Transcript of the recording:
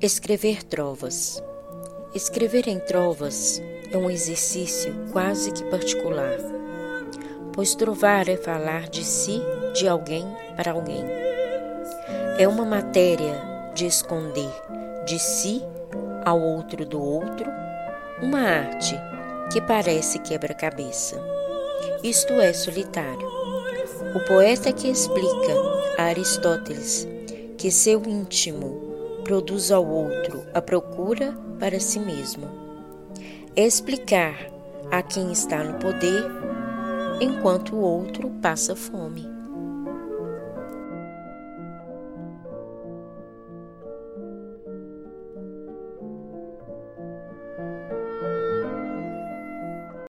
Escrever trovas. Escrever em trovas é um exercício quase que particular, pois trovar é falar de si, de alguém para alguém. É uma matéria de esconder de si ao outro do outro, uma arte que parece quebra-cabeça. Isto é solitário. O poeta que explica a Aristóteles que seu íntimo produz ao outro a procura para si mesmo. Explicar a quem está no poder enquanto o outro passa fome.